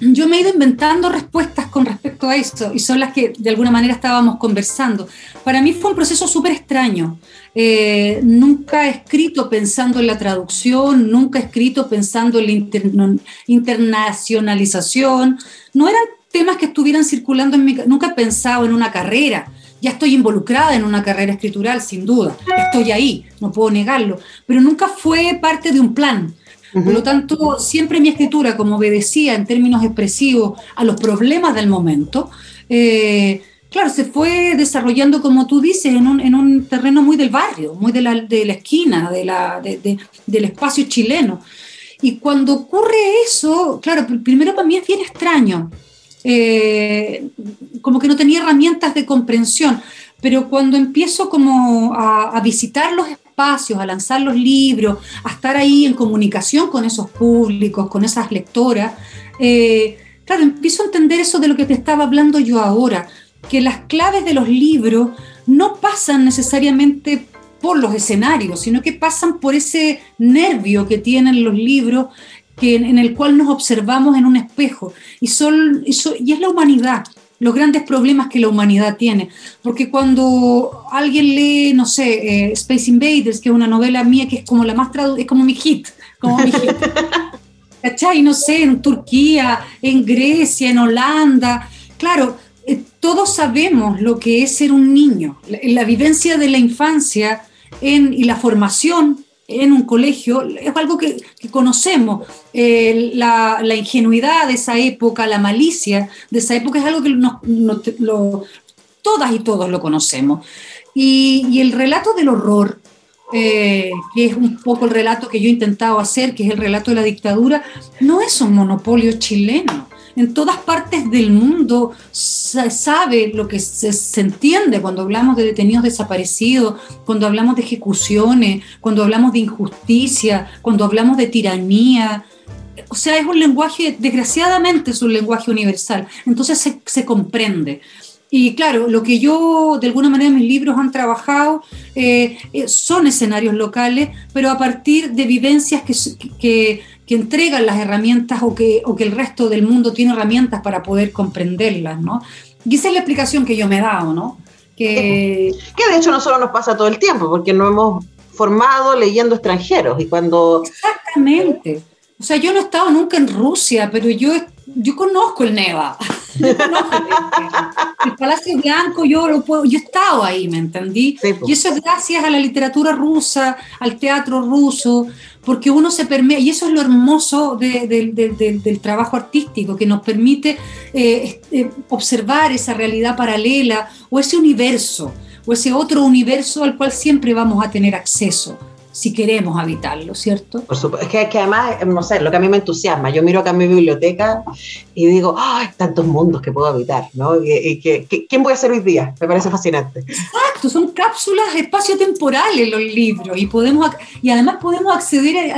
yo me he ido inventando respuestas con respecto a esto y son las que de alguna manera estábamos conversando. Para mí fue un proceso súper extraño. Eh, nunca he escrito pensando en la traducción, nunca he escrito pensando en la internacionalización. No eran temas que estuvieran circulando en mi... Nunca he pensado en una carrera. Ya estoy involucrada en una carrera escritural, sin duda. Estoy ahí, no puedo negarlo. Pero nunca fue parte de un plan por lo tanto, siempre mi escritura, como obedecía en términos expresivos a los problemas del momento, eh, claro, se fue desarrollando, como tú dices, en un, terreno muy del barrio, muy de la, esquina, del espacio chileno. Y cuando ocurre eso, claro, primero para mí es bien extraño, eh, como que no tenía herramientas de comprensión, pero cuando empiezo como a, visitar los espacios, a lanzar los libros, a estar ahí en comunicación con esos públicos, con esas lectoras, eh, claro, empiezo a entender eso de lo que te estaba hablando yo ahora, que las claves de los libros no pasan necesariamente por los escenarios, sino que pasan por ese nervio que tienen los libros que, en, el cual nos observamos en un espejo. Y, son, y es la humanidad, los grandes problemas que la humanidad tiene. Porque cuando alguien lee, no sé, eh, Space Invaders, que es una novela mía que es como la más traducida, es como mi hit, como mi hit. ¿Cachai? No sé, en Turquía, en Grecia, en Holanda. Claro, eh, todos sabemos lo que es ser un niño. La, vivencia de la infancia en, y la formación en un colegio es algo que, conocemos. Eh, la, ingenuidad de esa época, la malicia de esa época es algo que todas y todos lo conocemos. Y, el relato del horror, eh, que es un poco el relato que yo he intentado hacer, que es el relato de la dictadura, no es un monopolio chileno en todas partes del mundo se sabe lo que se, entiende cuando hablamos de detenidos desaparecidos, cuando hablamos de ejecuciones, cuando hablamos de injusticia, cuando hablamos de tiranía. O sea, es un lenguaje, desgraciadamente es un lenguaje universal, entonces se, comprende. Y claro, lo que yo, de alguna manera, mis libros han trabajado eh, eh, son escenarios locales, pero a partir de vivencias que, que, que entregan las herramientas o que, o que el resto del mundo tiene herramientas para poder comprenderlas, ¿no? Y esa es la explicación que yo me he dado, ¿no? Que, que de hecho no solo nos pasa todo el tiempo, porque nos hemos formado leyendo extranjeros y cuando... Exactamente. O sea, yo no he estado nunca en Rusia, pero yo, yo conozco el Neva. el Palacio Blanco, yo lo puedo, yo he estado ahí, ¿me entendí? y eso es gracias a la literatura rusa, al teatro ruso, porque uno se permite, y eso es lo hermoso del trabajo artístico, que nos permite eh, eh, observar esa realidad paralela o ese universo, o ese otro universo al cual siempre vamos a tener acceso si queremos habitarlo, ¿cierto? Por supuesto, es que, además, no sé, lo que a mí me entusiasma, yo miro acá en mi biblioteca y digo, ¡ay, tantos mundos que puedo habitar! ¿no? Y, que, ¿Quién voy a ser hoy día? Me parece fascinante. Exacto, son cápsulas espaciotemporales los libros y, podemos, y además podemos acceder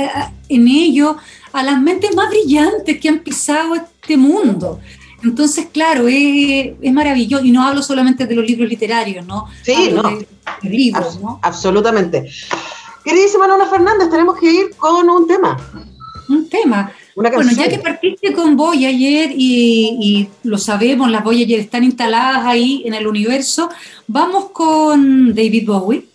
en ellos a las mentes más brillantes que han pisado este mundo. Entonces, claro, es, es, maravilloso. Y no hablo solamente de los libros literarios, ¿no? Sí, no. De, libros, ¿no? Absolutamente. Queridísima Nona Fernández, tenemos que ir con un tema. Un tema. bueno, ya que partiste con Voyager y, y lo sabemos, las Voyager están instaladas ahí en el universo, vamos con David Bowie,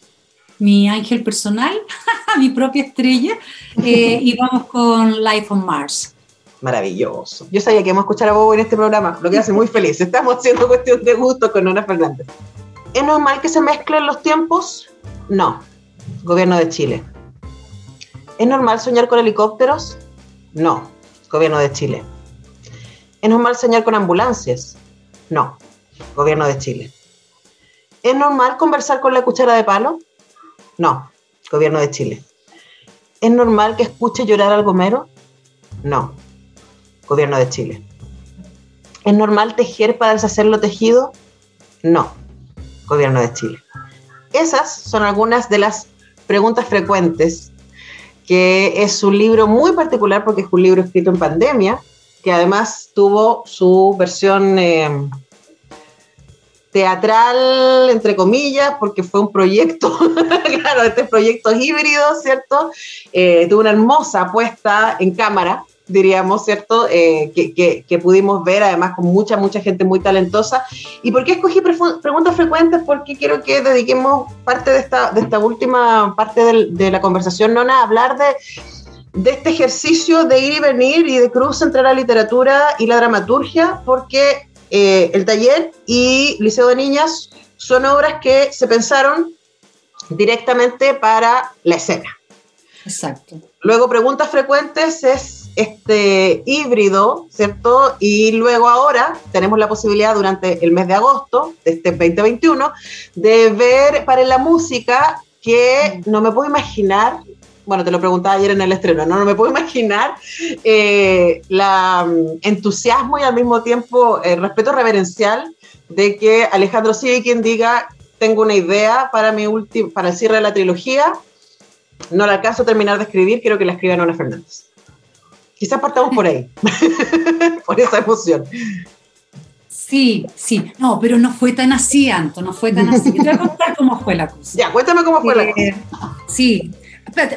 mi ángel personal, mi propia estrella, eh, y vamos con Life on Mars. Maravilloso. Yo sabía que íbamos a escuchar a Bowie en este programa, lo que hace muy feliz. Estamos haciendo cuestión de gusto con Nona Fernández. ¿Es normal que se mezclen los tiempos? No Gobierno de Chile. ¿Es normal soñar con helicópteros? No, Gobierno de Chile. ¿Es normal soñar con ambulancias? No, Gobierno de Chile. ¿Es normal conversar con la cuchara de palo? No, Gobierno de Chile. ¿Es normal que escuche llorar al gomero? No, Gobierno de Chile. ¿Es normal tejer para deshacer lo tejido? No, Gobierno de Chile. Esas son algunas de las Preguntas Frecuentes, que es un libro muy particular porque es un libro escrito en pandemia, que además tuvo su versión eh, teatral, entre comillas, porque fue un proyecto, claro, este proyecto híbrido, ¿cierto? Eh, tuvo una hermosa puesta en cámara diríamos, ¿cierto? Eh, que, pudimos ver, además con mucha, mucha gente muy talentosa. ¿Y por qué escogí preguntas frecuentes? Porque quiero que dediquemos parte de esta, de esta última parte de la conversación, Nona, a hablar de, de este ejercicio de ir y venir y de cruz entre la literatura y la dramaturgia, porque eh, el taller y Liceo de Niñas son obras que se pensaron directamente para la escena. Exacto. Luego, preguntas frecuentes es este híbrido, ¿cierto? Y luego ahora tenemos la posibilidad durante el mes de agosto de este 2021 de ver para la música que no me puedo imaginar bueno, te lo preguntaba ayer en el estreno, no, no me puedo imaginar eh, la mm, entusiasmo y al mismo tiempo el respeto reverencial de que Alejandro sigue quien diga, tengo una idea para, mi para el cierre de la trilogía, no la alcanzo terminar de escribir, quiero que la escriba Nona Fernández. Quizás partamos por ahí, por esa emoción. Sí, sí, no, pero no fue tan así, Anto, no fue tan así. te voy a contar cómo fue la cosa. Ya, cuéntame cómo fue la cosa. Eh, sí,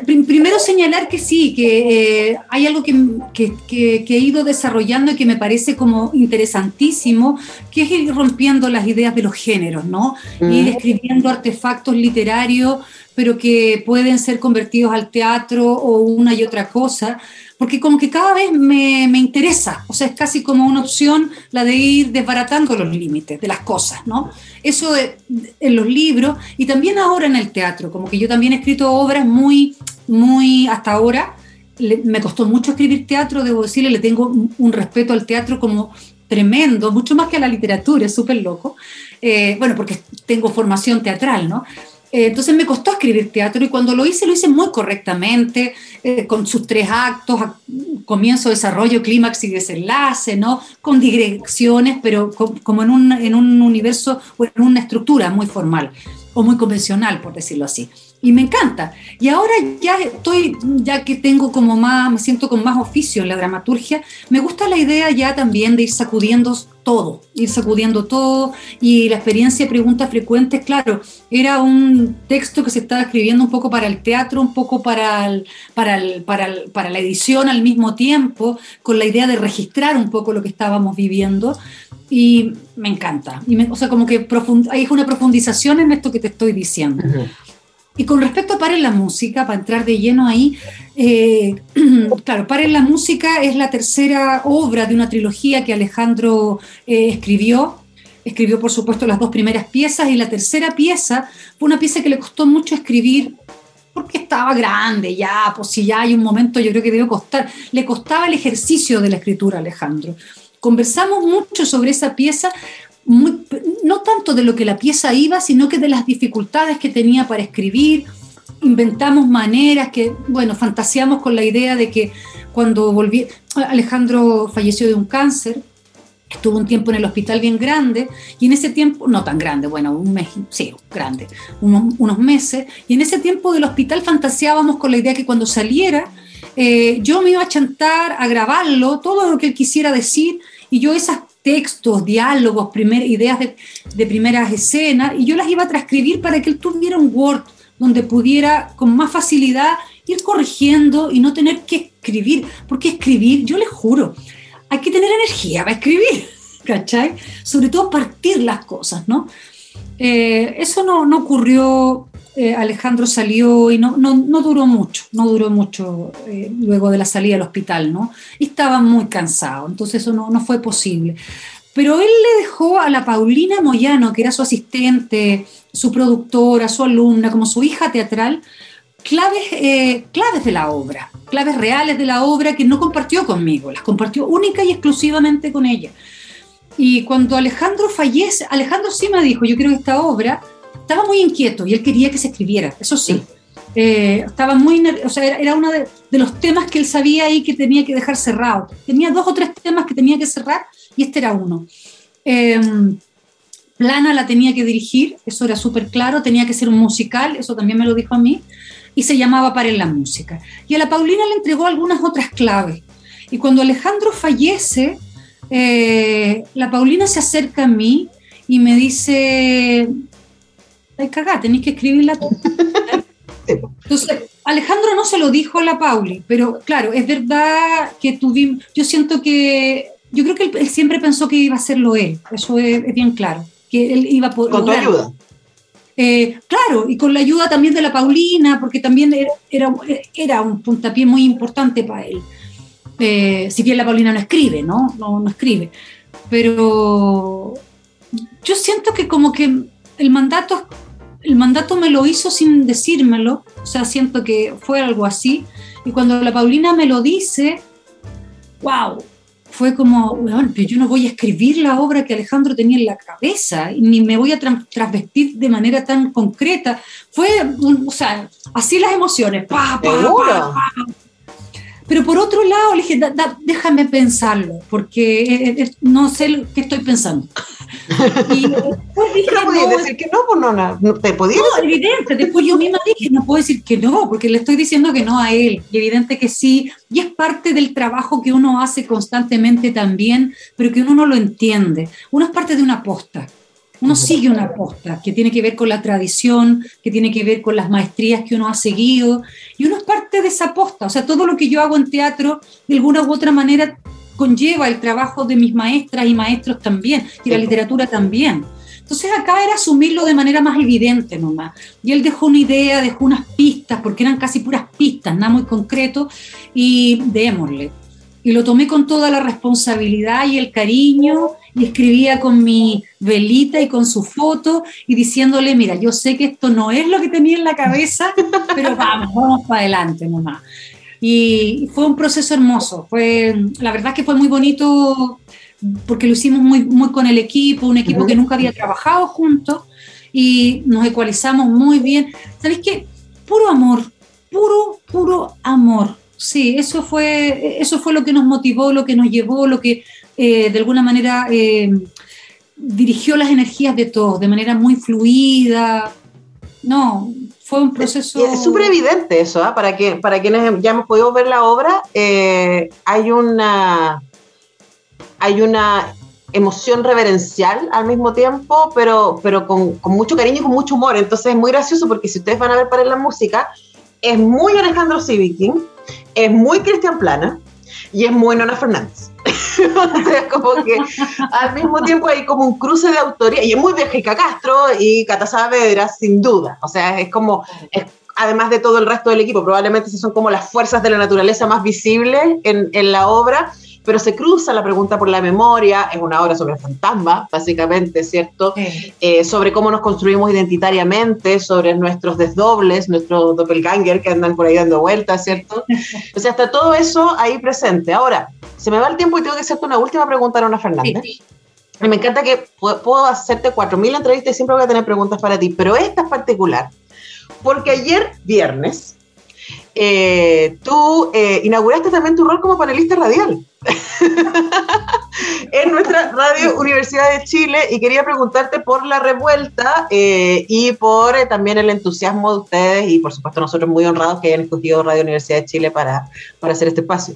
primero señalar que sí, que eh, hay algo que, que, he ido desarrollando y que me parece como interesantísimo, que es ir rompiendo las ideas de los géneros, ¿no? Ir escribiendo artefactos literarios, pero que pueden ser convertidos al teatro o una y otra cosa, porque como que cada vez me, me interesa, o sea, es casi como una opción la de ir desbaratando los límites de las cosas, ¿no? Eso en los libros y también ahora en el teatro, como que yo también he escrito obras muy, muy, hasta ahora, me costó mucho escribir teatro, debo decirle, le tengo un respeto al teatro como tremendo, mucho más que a la literatura, es súper loco. Eh, bueno, porque tengo formación teatral, ¿no? Eh, entonces me costó escribir teatro y cuando lo hice, lo hice muy correctamente, eh, con sus tres actos, comienzo, desarrollo, clímax y desenlace, ¿no? Con digresiones, pero como en un, en un universo o en una estructura muy formal o muy convencional, por decirlo así y me encanta. Y ahora ya estoy, ya que tengo como más, me siento con más oficio en la dramaturgia, me gusta la idea ya también de ir sacudiendo todo, ir sacudiendo todo y la experiencia de preguntas frecuentes, claro, era un texto que se estaba escribiendo un poco para el teatro, un poco para, para, para, la edición al mismo tiempo, con la idea de registrar un poco lo que estábamos viviendo y me encanta. O sea, como que hay una profundización en esto que te estoy diciendo. Y con respecto a Paren la Música, para entrar de lleno ahí, eh, claro, Paren la Música es la tercera obra de una trilogía que Alejandro eh, escribió. Escribió, por supuesto, las dos primeras piezas y la tercera pieza fue una pieza que le costó mucho escribir porque estaba grande ya, pues si ya hay un momento, yo creo que debe costar. Le costaba el ejercicio de la escritura, Alejandro. Conversamos mucho sobre esa pieza no tanto de lo que la pieza iba, sino que de las dificultades que tenía para escribir. Inventamos maneras que, bueno, fantaseamos con la idea de que cuando volví, Alejandro falleció de un cáncer, estuvo un tiempo en el hospital bien grande, y en ese tiempo, no tan grande, bueno, un mes, sí, grande, unos, meses, y en ese tiempo del hospital fantaseábamos con la idea que cuando saliera, eh, yo me iba a chantar, a grabarlo, todo lo que él quisiera decir, y yo esas textos, diálogos, primer, ideas de, primeras escenas, y yo las iba a transcribir para que él tuviera un Word donde pudiera con más facilidad ir corrigiendo y no tener que escribir, porque escribir, yo les juro, hay que tener energía para escribir, ¿cachai? Sobre todo partir las cosas, ¿no? Eh, eso no, no ocurrió eh, Alejandro salió y no, no, duró mucho, no duró mucho eh, luego de la salida del hospital, ¿no? Y estaba muy cansado, entonces eso no, no, fue posible. Pero él le dejó a la Paulina Moyano, que era su asistente, su productora, su alumna, como su hija teatral, claves, eh, claves de la obra, claves reales de la obra que no compartió conmigo, las compartió única y exclusivamente con ella. Y cuando Alejandro fallece, Alejandro sí me dijo, yo creo que esta obra estaba muy inquieto y él quería que se escribiera, eso sí. Eh, estaba muy, o sea, era, uno de, los temas que él sabía ahí que tenía que dejar cerrado. Tenía dos o tres temas que tenía que cerrar y este era uno. Em, Plana la tenía que dirigir, eso era súper claro, tenía que ser un musical, eso también me lo dijo a mí, y se llamaba Para en la Música. Y a la Paulina le entregó algunas otras claves. Y cuando Alejandro fallece, eh, la Paulina se acerca a mí y me dice, cagada, tenéis que escribirla tú. Entonces, Alejandro no se lo dijo a la Pauli, pero claro, es verdad que tuvimos, yo siento que, yo creo que él, siempre pensó que iba a hacerlo él, eso es, bien claro, que él iba a poder... Con tu ayuda. Eh, claro, y con la ayuda también de la Paulina, porque también era, era un puntapié muy importante para él. Eh, si bien la Paulina no escribe, ¿no? ¿no? No escribe. Pero yo siento que como que el mandato el mandato me lo hizo sin decírmelo, o sea, siento que fue algo así. Y cuando la Paulina me lo dice, wow, fue como, bueno, pero yo no voy a escribir la obra que Alejandro tenía en la cabeza, ni me voy a transvestir de manera tan concreta. Fue, o sea, así las emociones, pa, pa, pa, pero por otro lado, le dije, déjame pensarlo, porque eh, eh, no sé qué estoy pensando. y después dije, no, decir que no, pues no, no, te podía No, evidente, después yo misma dije, no puedo decir que no, porque le estoy diciendo que no a él, y evidente que sí, y es parte del trabajo que uno hace constantemente también, pero que uno no lo entiende. Uno es parte de una posta. Uno sigue una posta que tiene que ver con la tradición, que tiene que ver con las maestrías que uno ha seguido, y uno es parte de esa posta. O sea, todo lo que yo hago en teatro, de alguna u otra manera, conlleva el trabajo de mis maestras y maestros también, y la literatura también. Entonces acá era asumirlo de manera más evidente nomás. Y él dejó una idea, dejó unas pistas, porque eran casi puras pistas, nada muy concreto, y démosle y lo tomé con toda la responsabilidad y el cariño y escribía con mi velita y con su foto y diciéndole, mira, yo sé que esto no es lo que tenía en la cabeza, pero vamos, vamos para adelante nomás. Y fue un proceso hermoso, fue, la verdad que fue muy bonito porque lo hicimos muy, muy con el equipo, un equipo que nunca había trabajado juntos y nos ecualizamos muy bien. ¿Sabéis qué? Puro amor, puro, puro amor sí, eso fue, eso fue lo que nos motivó, lo que nos llevó, lo que eh, de alguna manera eh, dirigió las energías de todos, de manera muy fluida. No, fue un proceso... Es súper evidente eso, ¿ah? para, que, para quienes ya hemos podido ver la obra, eh, hay una... Hay una emoción reverencial al mismo tiempo, pero, pero con, mucho cariño y con mucho humor. Entonces es muy gracioso porque si ustedes van a ver para la música, es muy Alejandro Sivikin, es muy Cristian Plana y es muy Nona Fernández. o sea, como que al mismo tiempo hay como un cruce de autoría y es muy Vejica Castro y Cata Saavedra, sin duda. O sea, es como, además de todo el resto del equipo, probablemente esas son como las fuerzas de la naturaleza más visibles en, en la obra pero se cruza la pregunta por la memoria, es una obra sobre fantasma, básicamente, ¿cierto? Eh, sobre cómo nos construimos identitariamente, sobre nuestros desdobles, nuestros doppelganger que andan por ahí dando vueltas, ¿cierto? O sea, está todo eso ahí presente. Ahora, se me va el tiempo y tengo que hacerte una última pregunta, Ana Fernández. Y me encanta que puedo hacerte 4.000 entrevistas y siempre voy a tener preguntas para ti, pero esta es particular, porque ayer viernes eh, tú eh, inauguraste también tu rol como panelista radial. en nuestra radio Universidad de Chile y quería preguntarte por la revuelta eh, y por eh, también el entusiasmo de ustedes y por supuesto nosotros muy honrados que hayan escogido Radio Universidad de Chile para, para hacer este espacio.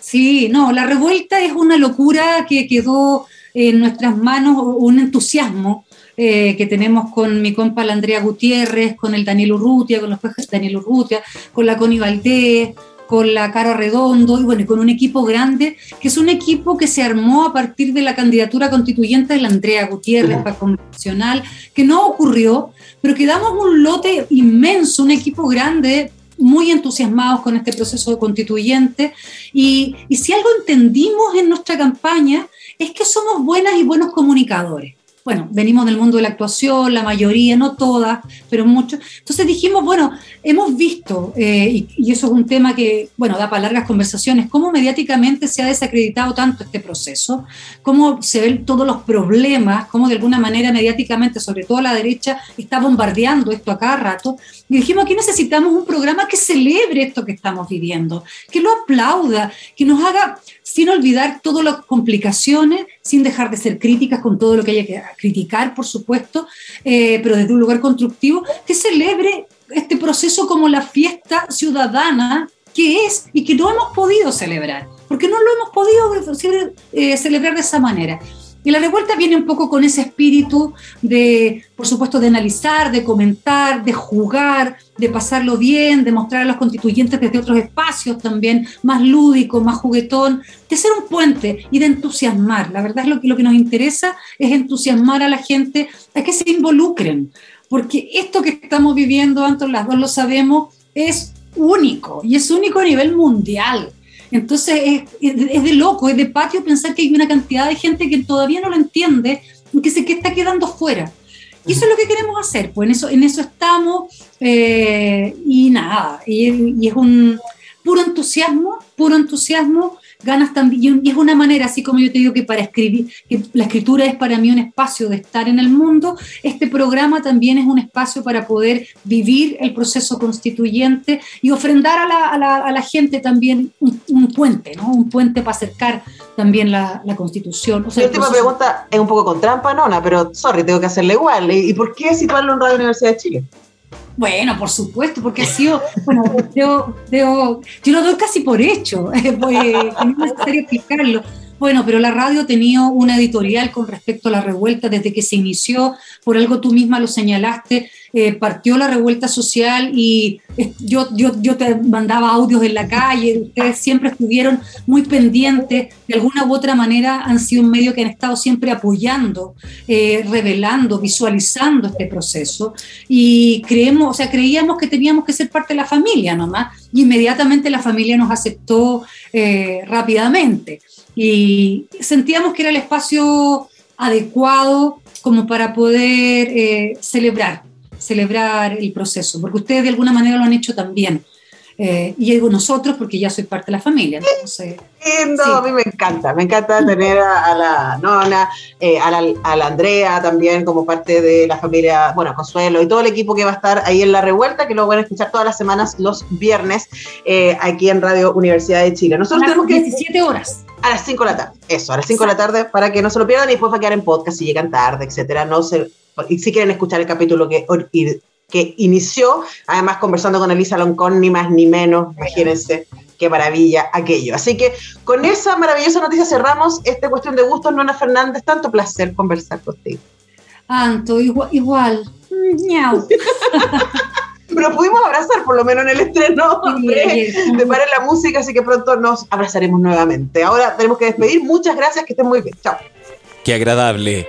Sí, no, la revuelta es una locura que quedó en nuestras manos, un entusiasmo eh, que tenemos con mi compa la Andrea Gutiérrez, con el Daniel Urrutia, con los jueces Daniel Urrutia, con la Connie Valdés, con la Cara Redondo y bueno, con un equipo grande, que es un equipo que se armó a partir de la candidatura constituyente de la Andrea Gutiérrez para convencional, que no ocurrió, pero que damos un lote inmenso, un equipo grande muy entusiasmados con este proceso constituyente y, y si algo entendimos en nuestra campaña es que somos buenas y buenos comunicadores bueno, venimos del mundo de la actuación, la mayoría, no todas, pero muchos. Entonces dijimos, bueno, hemos visto, eh, y, eso es un tema que, bueno, da para largas conversaciones, cómo mediáticamente se ha desacreditado tanto este proceso, cómo se ven todos los problemas, cómo de alguna manera mediáticamente, sobre todo la derecha, está bombardeando esto a cada rato. Y dijimos, aquí necesitamos un programa que celebre esto que estamos viviendo, que lo aplauda, que nos haga, sin olvidar todas las complicaciones, sin dejar de ser críticas con todo lo que haya que criticar, por supuesto, eh, pero desde un lugar constructivo, que celebre este proceso como la fiesta ciudadana que es y que no hemos podido celebrar, porque no lo hemos podido eh, celebrar de esa manera. Y la revuelta viene un poco con ese espíritu de, por supuesto, de analizar, de comentar, de jugar, de pasarlo bien, de mostrar a los constituyentes desde otros espacios también, más lúdico, más juguetón, de ser un puente y de entusiasmar. La verdad es lo que, lo que nos interesa es entusiasmar a la gente a que se involucren, porque esto que estamos viviendo, Anton, las dos lo sabemos, es único y es único a nivel mundial. Entonces es, de loco, es de patio pensar que hay una cantidad de gente que todavía no lo entiende y que se que está quedando fuera. Y eso es lo que queremos hacer, pues en eso, en eso estamos eh, y nada, y, es un puro entusiasmo, puro entusiasmo ganas también, y es una manera, así como yo te digo que para escribir, que la escritura es para mí un espacio de estar en el mundo, este programa también es un espacio para poder vivir el proceso constituyente y ofrendar a la, a la, a la gente también un, un, puente, ¿no? Un puente para acercar también la, la constitución. O sea, Mi última pregunta es un poco con trampa, Nona, pero sorry, tengo que hacerle igual. ¿Y por qué situarlo en Radio Universidad de Chile? Bueno, por supuesto, porque ha sido, bueno, yo, yo, yo lo doy casi por hecho, pues, no es necesario explicarlo. Bueno, pero la radio ha tenido una editorial con respecto a la revuelta desde que se inició, por algo tú misma lo señalaste, eh, partió la revuelta social y yo, yo, yo te mandaba audios en la calle, ustedes siempre estuvieron muy pendientes, de alguna u otra manera han sido un medio que han estado siempre apoyando, eh, revelando, visualizando este proceso. Y creemos, o sea, creíamos que teníamos que ser parte de la familia nomás. Y inmediatamente la familia nos aceptó eh, rápidamente. Y sentíamos que era el espacio adecuado como para poder eh, celebrar, celebrar el proceso, porque ustedes de alguna manera lo han hecho también. Eh, y digo nosotros porque ya soy parte de la familia. Entonces, Lindo, sí. a mí me encanta, me encanta tener a, a la nona, eh, a, la, a, la, Andrea también como parte de la familia, bueno, Consuelo y todo el equipo que va a estar ahí en La Revuelta, que lo van a escuchar todas las semanas los viernes eh, aquí en Radio Universidad de Chile. Nosotros a tenemos 17 que... horas. A las 5 de la tarde, eso, a las 5 de la tarde para que no se lo pierdan y después va a quedar en podcast si llegan tarde, etcétera. No se, y si quieren escuchar el capítulo que que inició, además conversando con Elisa Loncón, ni más ni menos, imagínense qué maravilla aquello. Así que con esa maravillosa noticia cerramos esta cuestión de gustos, Nona Fernández, tanto placer conversar contigo. Anto, igual, igual. Pero pudimos abrazar por lo menos en el estreno sí, de, de Pare la Música, así que pronto nos abrazaremos nuevamente. Ahora tenemos que despedir. Muchas gracias, que estén muy bien. Chao. Qué agradable